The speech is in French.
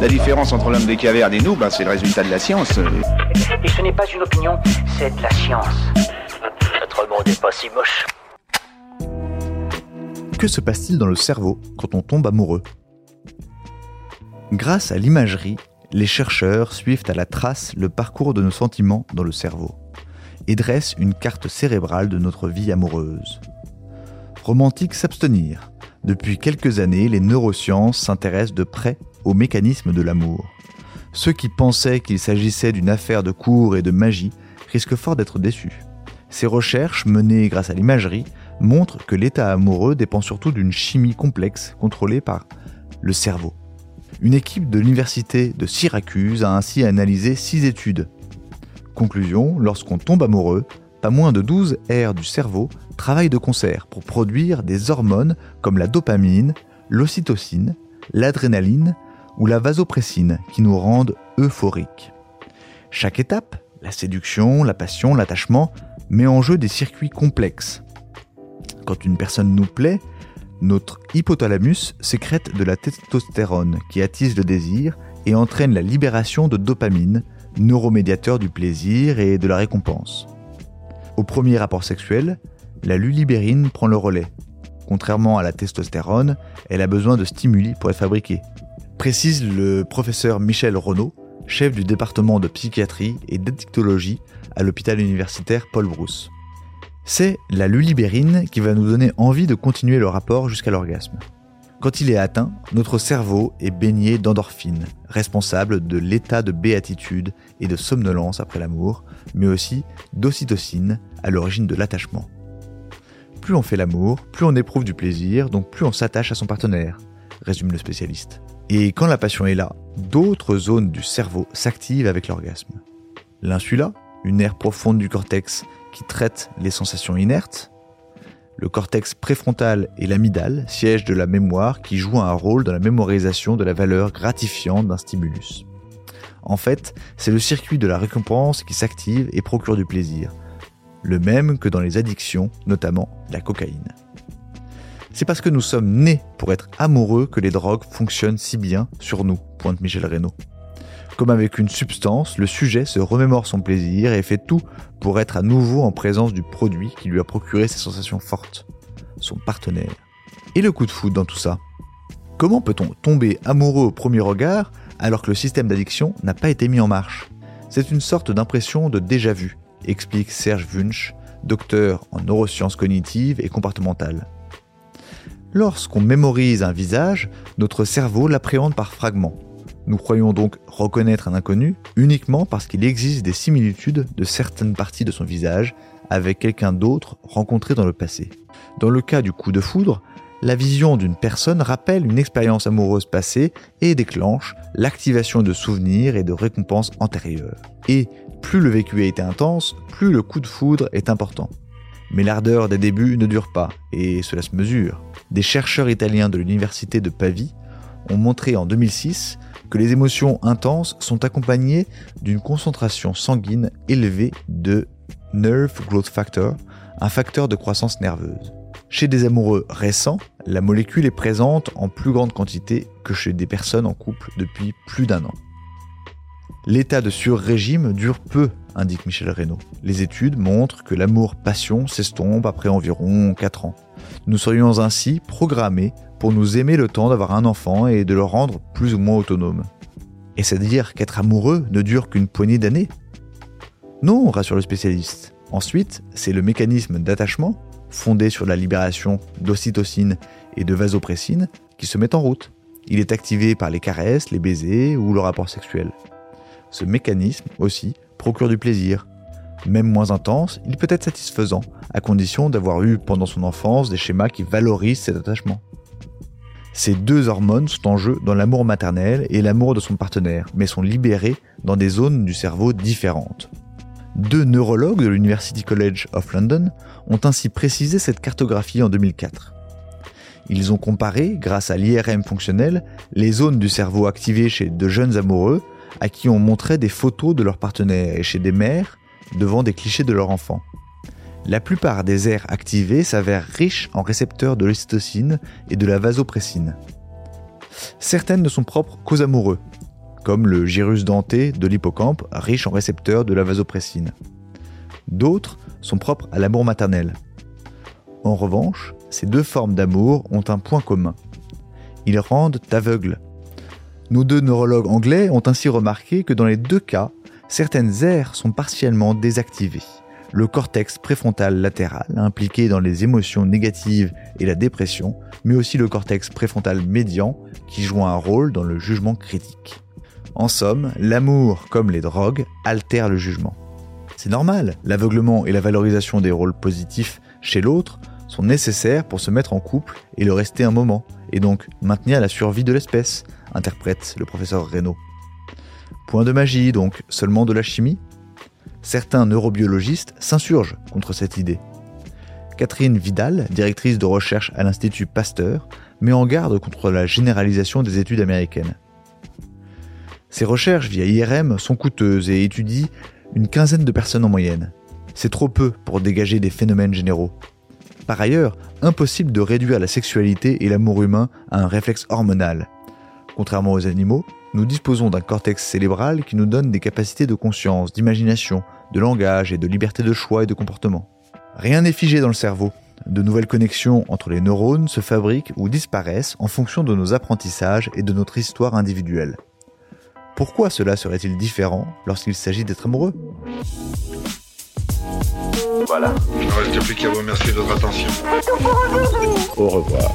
La différence entre l'homme des cavernes et nous, ben, c'est le résultat de la science. Et ce n'est pas une opinion, c'est de la science. Notre monde n'est pas si moche. Que se passe-t-il dans le cerveau quand on tombe amoureux? Grâce à l'imagerie, les chercheurs suivent à la trace le parcours de nos sentiments dans le cerveau et dressent une carte cérébrale de notre vie amoureuse. Romantique s'abstenir. Depuis quelques années, les neurosciences s'intéressent de près aux mécanismes de l'amour. Ceux qui pensaient qu'il s'agissait d'une affaire de cours et de magie risquent fort d'être déçus. Ces recherches, menées grâce à l'imagerie, montrent que l'état amoureux dépend surtout d'une chimie complexe contrôlée par le cerveau. Une équipe de l'université de Syracuse a ainsi analysé six études. Conclusion, lorsqu'on tombe amoureux, pas moins de 12 aires du cerveau travaillent de concert pour produire des hormones comme la dopamine, l'ocytocine, l'adrénaline ou la vasopressine qui nous rendent euphoriques. Chaque étape, la séduction, la passion, l'attachement, met en jeu des circuits complexes. Quand une personne nous plaît, notre hypothalamus sécrète de la testostérone qui attise le désir et entraîne la libération de dopamine, neuromédiateur du plaisir et de la récompense. Au premier rapport sexuel, la lulibérine prend le relais. Contrairement à la testostérone, elle a besoin de stimuli pour être fabriquée. Précise le professeur Michel Renaud, chef du département de psychiatrie et d'addictologie à l'hôpital universitaire Paul Brousse. C'est la lulibérine qui va nous donner envie de continuer le rapport jusqu'à l'orgasme. Quand il est atteint, notre cerveau est baigné d'endorphines, responsables de l'état de béatitude et de somnolence après l'amour, mais aussi d'ocytocine, à l'origine de l'attachement. Plus on fait l'amour, plus on éprouve du plaisir, donc plus on s'attache à son partenaire, résume le spécialiste. Et quand la passion est là, d'autres zones du cerveau s'activent avec l'orgasme. L'insula, une aire profonde du cortex qui traite les sensations inertes. Le cortex préfrontal et l'amygdale, siège de la mémoire qui joue un rôle dans la mémorisation de la valeur gratifiante d'un stimulus. En fait, c'est le circuit de la récompense qui s'active et procure du plaisir, le même que dans les addictions, notamment la cocaïne. C'est parce que nous sommes nés pour être amoureux que les drogues fonctionnent si bien sur nous, pointe Michel Reynaud. Comme avec une substance, le sujet se remémore son plaisir et fait tout pour être à nouveau en présence du produit qui lui a procuré ces sensations fortes, son partenaire. Et le coup de foudre dans tout ça? Comment peut-on tomber amoureux au premier regard alors que le système d'addiction n'a pas été mis en marche? C'est une sorte d'impression de déjà-vu, explique Serge Wunsch, docteur en neurosciences cognitives et comportementales. Lorsqu'on mémorise un visage, notre cerveau l'appréhende par fragments. Nous croyons donc reconnaître un inconnu uniquement parce qu'il existe des similitudes de certaines parties de son visage avec quelqu'un d'autre rencontré dans le passé. Dans le cas du coup de foudre, la vision d'une personne rappelle une expérience amoureuse passée et déclenche l'activation de souvenirs et de récompenses antérieures. Et plus le vécu a été intense, plus le coup de foudre est important. Mais l'ardeur des débuts ne dure pas, et cela se mesure. Des chercheurs italiens de l'université de Pavie ont montré en 2006 que les émotions intenses sont accompagnées d'une concentration sanguine élevée de Nerve Growth Factor, un facteur de croissance nerveuse. Chez des amoureux récents, la molécule est présente en plus grande quantité que chez des personnes en couple depuis plus d'un an. L'état de sur-régime dure peu, indique Michel Reynaud. Les études montrent que l'amour-passion s'estompe après environ 4 ans. Nous serions ainsi programmés pour nous aimer le temps d'avoir un enfant et de le rendre plus ou moins autonome. Et c'est à dire qu'être amoureux ne dure qu'une poignée d'années Non, rassure le spécialiste. Ensuite, c'est le mécanisme d'attachement, fondé sur la libération d'ocytocine et de vasopressine, qui se met en route. Il est activé par les caresses, les baisers ou le rapport sexuel. Ce mécanisme aussi procure du plaisir. Même moins intense, il peut être satisfaisant, à condition d'avoir eu pendant son enfance des schémas qui valorisent cet attachement. Ces deux hormones sont en jeu dans l'amour maternel et l'amour de son partenaire, mais sont libérées dans des zones du cerveau différentes. Deux neurologues de l'University College of London ont ainsi précisé cette cartographie en 2004. Ils ont comparé, grâce à l'IRM fonctionnel, les zones du cerveau activées chez de jeunes amoureux à qui on montrait des photos de leur partenaire et chez des mères devant des clichés de leur enfant. La plupart des aires activées s'avèrent riches en récepteurs de l'ocytocine et de la vasopressine. Certaines ne sont propres qu'aux amoureux, comme le gyrus denté de l'hippocampe, riche en récepteurs de la vasopressine. D'autres sont propres à l'amour maternel. En revanche, ces deux formes d'amour ont un point commun. Ils rendent aveugles. Nos deux neurologues anglais ont ainsi remarqué que dans les deux cas, certaines aires sont partiellement désactivées. Le cortex préfrontal latéral, impliqué dans les émotions négatives et la dépression, mais aussi le cortex préfrontal médian, qui joue un rôle dans le jugement critique. En somme, l'amour, comme les drogues, altère le jugement. C'est normal, l'aveuglement et la valorisation des rôles positifs chez l'autre sont nécessaires pour se mettre en couple et le rester un moment, et donc maintenir la survie de l'espèce, interprète le professeur Reynaud. Point de magie donc, seulement de la chimie? Certains neurobiologistes s'insurgent contre cette idée. Catherine Vidal, directrice de recherche à l'Institut Pasteur, met en garde contre la généralisation des études américaines. Ces recherches via IRM sont coûteuses et étudient une quinzaine de personnes en moyenne. C'est trop peu pour dégager des phénomènes généraux. Par ailleurs, impossible de réduire la sexualité et l'amour humain à un réflexe hormonal. Contrairement aux animaux, nous disposons d'un cortex cérébral qui nous donne des capacités de conscience, d'imagination, de langage et de liberté de choix et de comportement. Rien n'est figé dans le cerveau. De nouvelles connexions entre les neurones se fabriquent ou disparaissent en fonction de nos apprentissages et de notre histoire individuelle. Pourquoi cela serait-il différent lorsqu'il s'agit d'être amoureux? Voilà. Il ne reste plus qu'à vous remercier de votre attention. Au revoir.